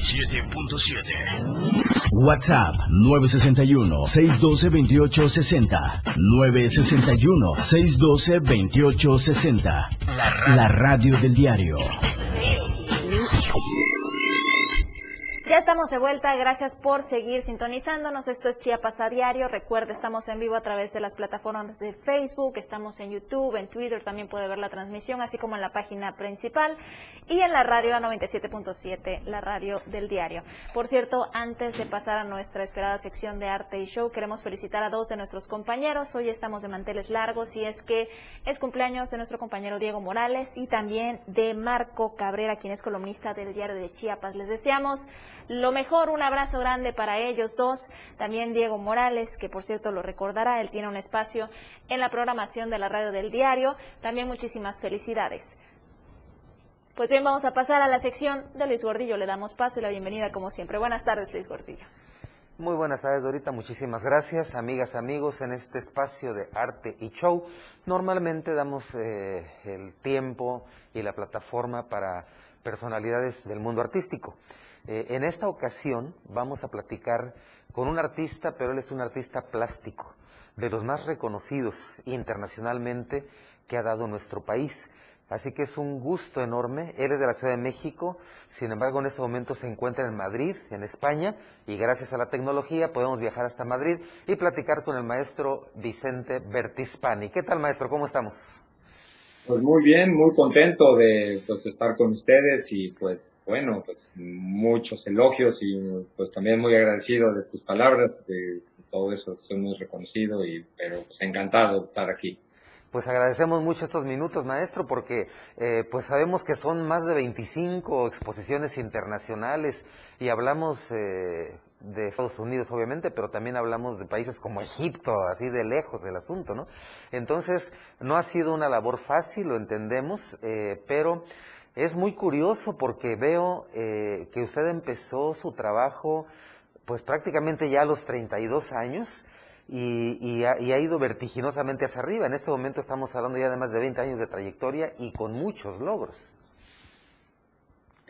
97.7. WhatsApp 961-612-2860. 961-612-2860. La, la radio del diario. Ya estamos de vuelta, gracias por seguir sintonizándonos. Esto es Chiapas a diario. Recuerde, estamos en vivo a través de las plataformas de Facebook, estamos en YouTube, en Twitter, también puede ver la transmisión, así como en la página principal y en la radio, la 97.7, la radio del diario. Por cierto, antes de pasar a nuestra esperada sección de arte y show, queremos felicitar a dos de nuestros compañeros. Hoy estamos de manteles largos y es que es cumpleaños de nuestro compañero Diego Morales y también de Marco Cabrera, quien es columnista del diario de Chiapas. Les deseamos lo mejor, un abrazo grande para ellos dos. También Diego Morales, que por cierto lo recordará, él tiene un espacio en la programación de la radio del diario. También muchísimas felicidades. Pues bien, vamos a pasar a la sección de Luis Gordillo. Le damos paso y la bienvenida como siempre. Buenas tardes, Luis Gordillo. Muy buenas tardes, Dorita. Muchísimas gracias, amigas, amigos, en este espacio de arte y show. Normalmente damos eh, el tiempo y la plataforma para personalidades del mundo artístico. Eh, en esta ocasión vamos a platicar con un artista, pero él es un artista plástico, de los más reconocidos internacionalmente que ha dado nuestro país. Así que es un gusto enorme. Él es de la Ciudad de México, sin embargo en este momento se encuentra en Madrid, en España, y gracias a la tecnología podemos viajar hasta Madrid y platicar con el maestro Vicente Bertispani. ¿Qué tal maestro? ¿Cómo estamos? Pues muy bien, muy contento de pues, estar con ustedes y pues bueno, pues muchos elogios y pues también muy agradecido de tus palabras, de todo eso, soy muy reconocido y pero pues encantado de estar aquí. Pues agradecemos mucho estos minutos, maestro, porque eh, pues sabemos que son más de 25 exposiciones internacionales y hablamos eh, de Estados Unidos, obviamente, pero también hablamos de países como Egipto, así de lejos del asunto, ¿no? Entonces, no ha sido una labor fácil, lo entendemos, eh, pero es muy curioso porque veo que usted empezó su trabajo pues prácticamente ya a los 32 años y, ha, ido vertiginosamente hacia arriba. En este momento estamos hablando ya de más de 20 años de trayectoria y con muchos logros.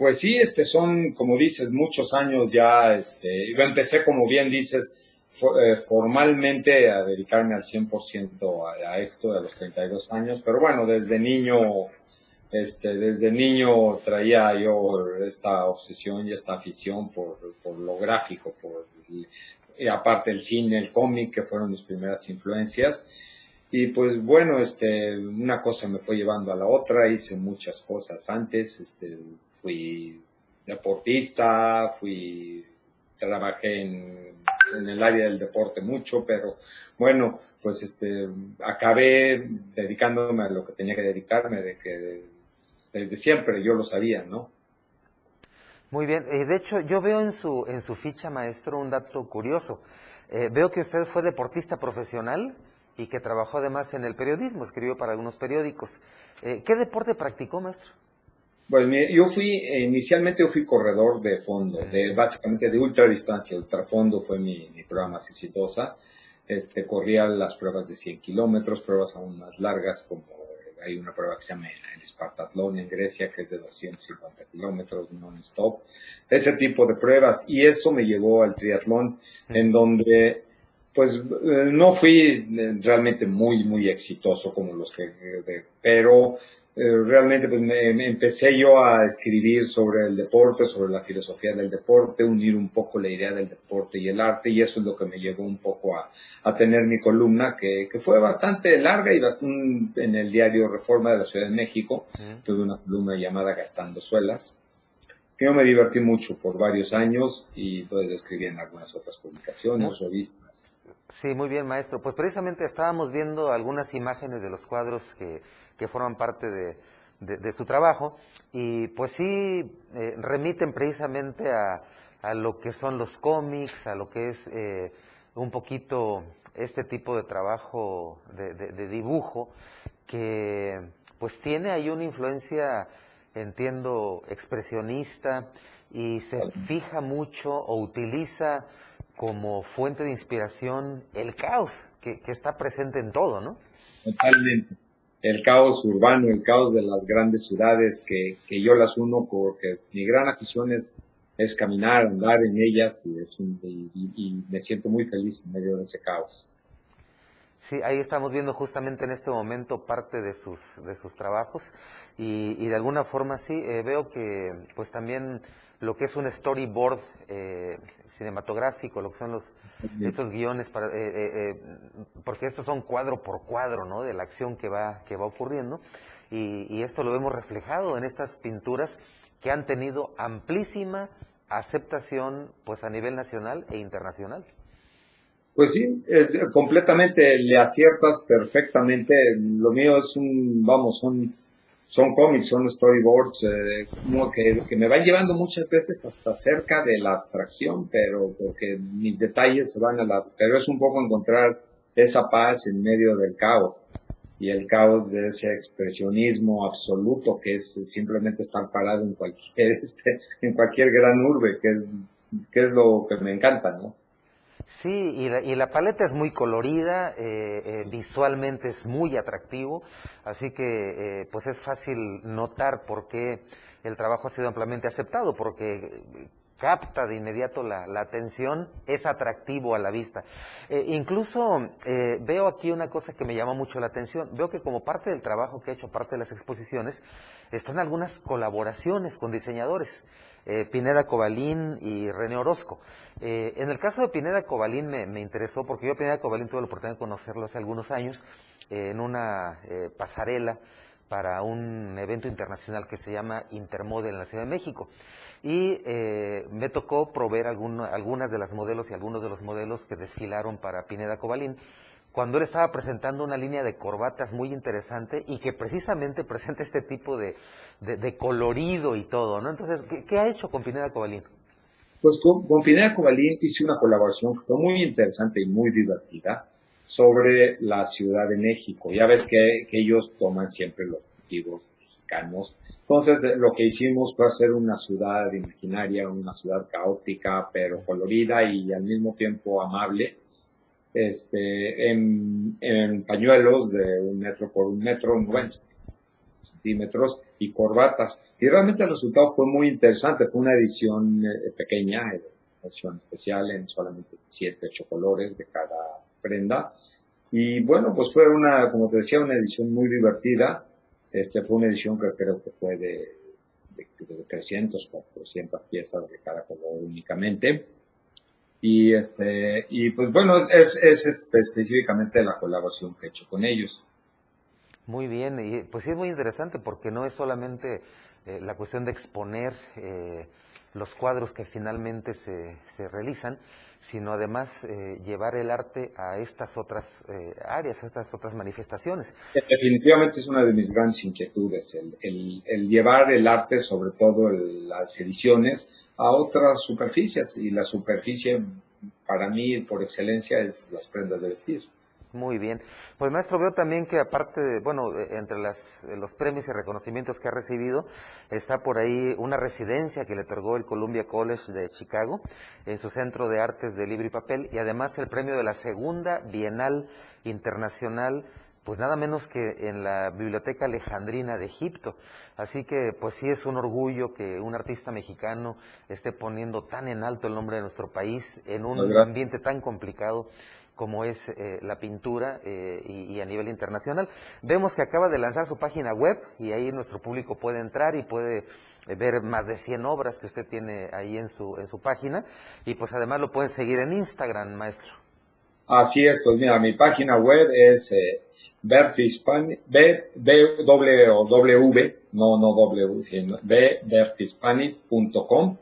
Pues sí, este son, como dices, muchos años ya. Este, yo empecé, como bien dices, eh, formalmente a dedicarme al 100% a, a esto de los 32 años, pero bueno, desde niño, este, desde niño traía yo esta obsesión y esta afición por, por lo gráfico, por y aparte el cine, el cómic, que fueron mis primeras influencias. Y pues bueno, este, una cosa me fue llevando a la otra, hice muchas cosas antes, este, fui deportista, fui, trabajé en, en el área del deporte mucho, pero bueno, pues este, acabé dedicándome a lo que tenía que dedicarme, de que desde siempre yo lo sabía, ¿no? Muy bien, eh, de hecho yo veo en su, en su ficha, maestro, un dato curioso. Eh, veo que usted fue deportista profesional y que trabajó además en el periodismo, escribió para algunos periódicos. Eh, ¿Qué deporte practicó, maestro? Pues yo fui, inicialmente yo fui corredor de fondo, de básicamente de ultradistancia, ultrafondo fue mi, mi prueba más exitosa. Este, corría las pruebas de 100 kilómetros, pruebas aún más largas como hay una prueba que se llama el Spartathlon en Grecia, que es de 250 kilómetros non-stop, ese tipo de pruebas. Y eso me llevó al triatlón, en donde pues eh, no fui eh, realmente muy, muy exitoso como los que, pero eh, realmente pues me, empecé yo a escribir sobre el deporte, sobre la filosofía del deporte, unir un poco la idea del deporte y el arte y eso es lo que me llevó un poco a, a tener mi columna que, que, fue bastante larga y bastante en el diario Reforma de la Ciudad de México. Tuve una columna llamada Gastando Suelas que yo me divertí mucho por varios años y pues escribí en algunas otras publicaciones, revistas. Sí, muy bien, maestro. Pues precisamente estábamos viendo algunas imágenes de los cuadros que que forman parte de, su trabajo y pues sí eh, remiten precisamente a, lo que son los cómics, a lo que es eh, un poquito este tipo de trabajo de, dibujo que pues tiene ahí una influencia, entiendo, expresionista y se fija mucho o utiliza como fuente de inspiración el caos que, que está presente en todo, ¿no? Totalmente el caos urbano, el caos de las grandes ciudades, que, que yo las uno porque mi gran afición es, es caminar, andar en ellas y, es un, y, me siento muy feliz en medio de ese caos. Sí, ahí estamos viendo justamente en este momento parte de sus, de sus trabajos y, y de alguna forma sí, eh, veo que pues también lo que es un storyboard eh, cinematográfico, lo que son los estos guiones, para, eh, eh, porque estos son cuadro por cuadro, ¿no? De la acción que va que va ocurriendo y, esto lo vemos reflejado en estas pinturas que han tenido amplísima aceptación, pues a nivel nacional e internacional. Pues sí, completamente le aciertas perfectamente. Lo mío es un, vamos, son son cómics, son storyboards, eh, que, que, me van llevando muchas veces hasta cerca de la abstracción, pero porque mis detalles se van a la... Pero es un poco encontrar esa paz en medio del caos y el caos de ese expresionismo absoluto que es simplemente estar parado en cualquier, este, en cualquier gran urbe, que es, que es lo que me encanta, ¿no? Sí, y la, y la paleta es muy colorida, eh, eh, visualmente es muy atractivo, así que eh, pues es fácil notar por qué el trabajo ha sido ampliamente aceptado, porque capta de inmediato la, la atención, es atractivo a la vista. Eh, incluso eh, veo aquí una cosa que me llama mucho la atención, veo que como parte del trabajo que he hecho, parte de las exposiciones, están algunas colaboraciones con diseñadores. Eh, Pineda Cobalín y René Orozco. En el caso de Pineda Cobalín me, me, interesó porque yo a Pineda Cobalín tuve la oportunidad de conocerlo hace algunos años en una pasarela para un evento internacional que se llama Intermodel en la Ciudad de México. Y eh, me tocó proveer algunas de las modelos y algunos de los modelos que desfilaron para Pineda Cobalín cuando él estaba presentando una línea de corbatas muy interesante y que precisamente presenta este tipo de, de, colorido y todo, ¿no? Entonces, ¿qué, ¿qué, ha hecho con Pineda Cobalín? Pues con, con, Pineda Cobalín hice una colaboración que fue muy interesante y muy divertida sobre la Ciudad de México. Ya ves que, que ellos toman siempre los motivos mexicanos. Entonces, lo que hicimos fue hacer una ciudad imaginaria, una ciudad caótica, pero colorida y al mismo tiempo amable este, en, en, pañuelos de un metro por un metro, 90 centímetros y corbatas. Y realmente el resultado fue muy interesante. Fue una edición eh, pequeña, eh, edición especial en solamente 7, 8 colores de cada prenda. Y bueno, pues fue una, como te decía, una edición muy divertida. Este fue una edición que creo que fue de, de, de 300, 400 piezas de cada color únicamente. Y este y pues bueno es, es, es, específicamente la colaboración que he hecho con ellos. Muy bien y pues sí es muy interesante porque no es solamente eh, la cuestión de exponer eh, los cuadros que finalmente se, se realizan sino además eh, llevar el arte a estas otras eh, áreas, a estas otras manifestaciones. Definitivamente es una de mis grandes inquietudes, el, el, el llevar el arte, sobre todo el, las ediciones, a otras superficies y la superficie para mí por excelencia es las prendas de vestir. Muy bien. Pues maestro, veo también que aparte de, bueno, entre las, los premios y reconocimientos que ha recibido, está por ahí una residencia que le otorgó el Columbia College de Chicago en su Centro de Artes de Libro y Papel y además el premio de la Segunda Bienal Internacional pues nada menos que en la Biblioteca Alejandrina de Egipto. Así que pues sí es un orgullo que un artista mexicano esté poniendo tan en alto el nombre de nuestro país en un ambiente tan complicado como es eh, la pintura eh, y, a nivel internacional. Vemos que acaba de lanzar su página web y ahí nuestro público puede entrar y puede eh, ver más de 100 obras que usted tiene ahí en su, en su página y pues además lo pueden seguir en Instagram, maestro. Así es, pues mira, mi página web es eh, B, B, no, no W, sino bbertispani.com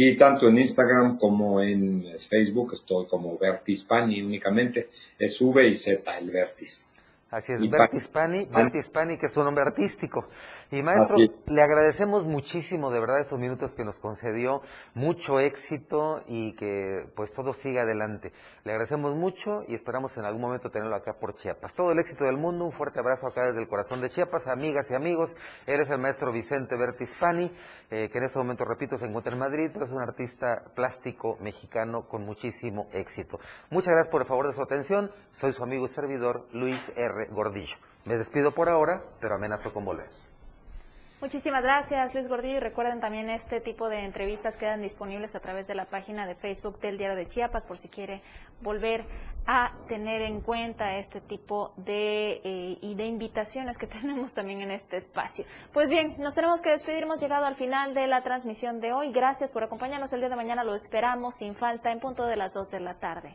y tanto en Instagram como en Facebook estoy como Bertispani únicamente, es V y Z el Vertis. Así es, Bertispani, que es su nombre artístico. Y maestro, le agradecemos muchísimo de verdad estos minutos que nos concedió, mucho éxito y que pues todo siga adelante. Le agradecemos mucho y esperamos en algún momento tenerlo acá por Chiapas. Todo el éxito del mundo, un fuerte abrazo acá desde el corazón de Chiapas, amigas y amigos. Él es el maestro Vicente Bertispani, eh, que en este momento, repito, se encuentra en Madrid, pero es un artista plástico mexicano con muchísimo éxito. Muchas gracias por el favor de su atención. Soy su amigo y servidor Luis R. Gordillo. Me despido por ahora, pero amenazo con volver. Muchísimas gracias, Luis Gordillo. Y recuerden también este tipo de entrevistas quedan disponibles a través de la página de Facebook del Diario de Chiapas por si quiere volver a tener en cuenta este tipo de, eh, y de invitaciones que tenemos también en este espacio. Pues bien, nos tenemos que despedir. Hemos llegado al final de la transmisión de hoy. Gracias por acompañarnos el día de mañana. Lo esperamos sin falta en punto de las 2 de la tarde.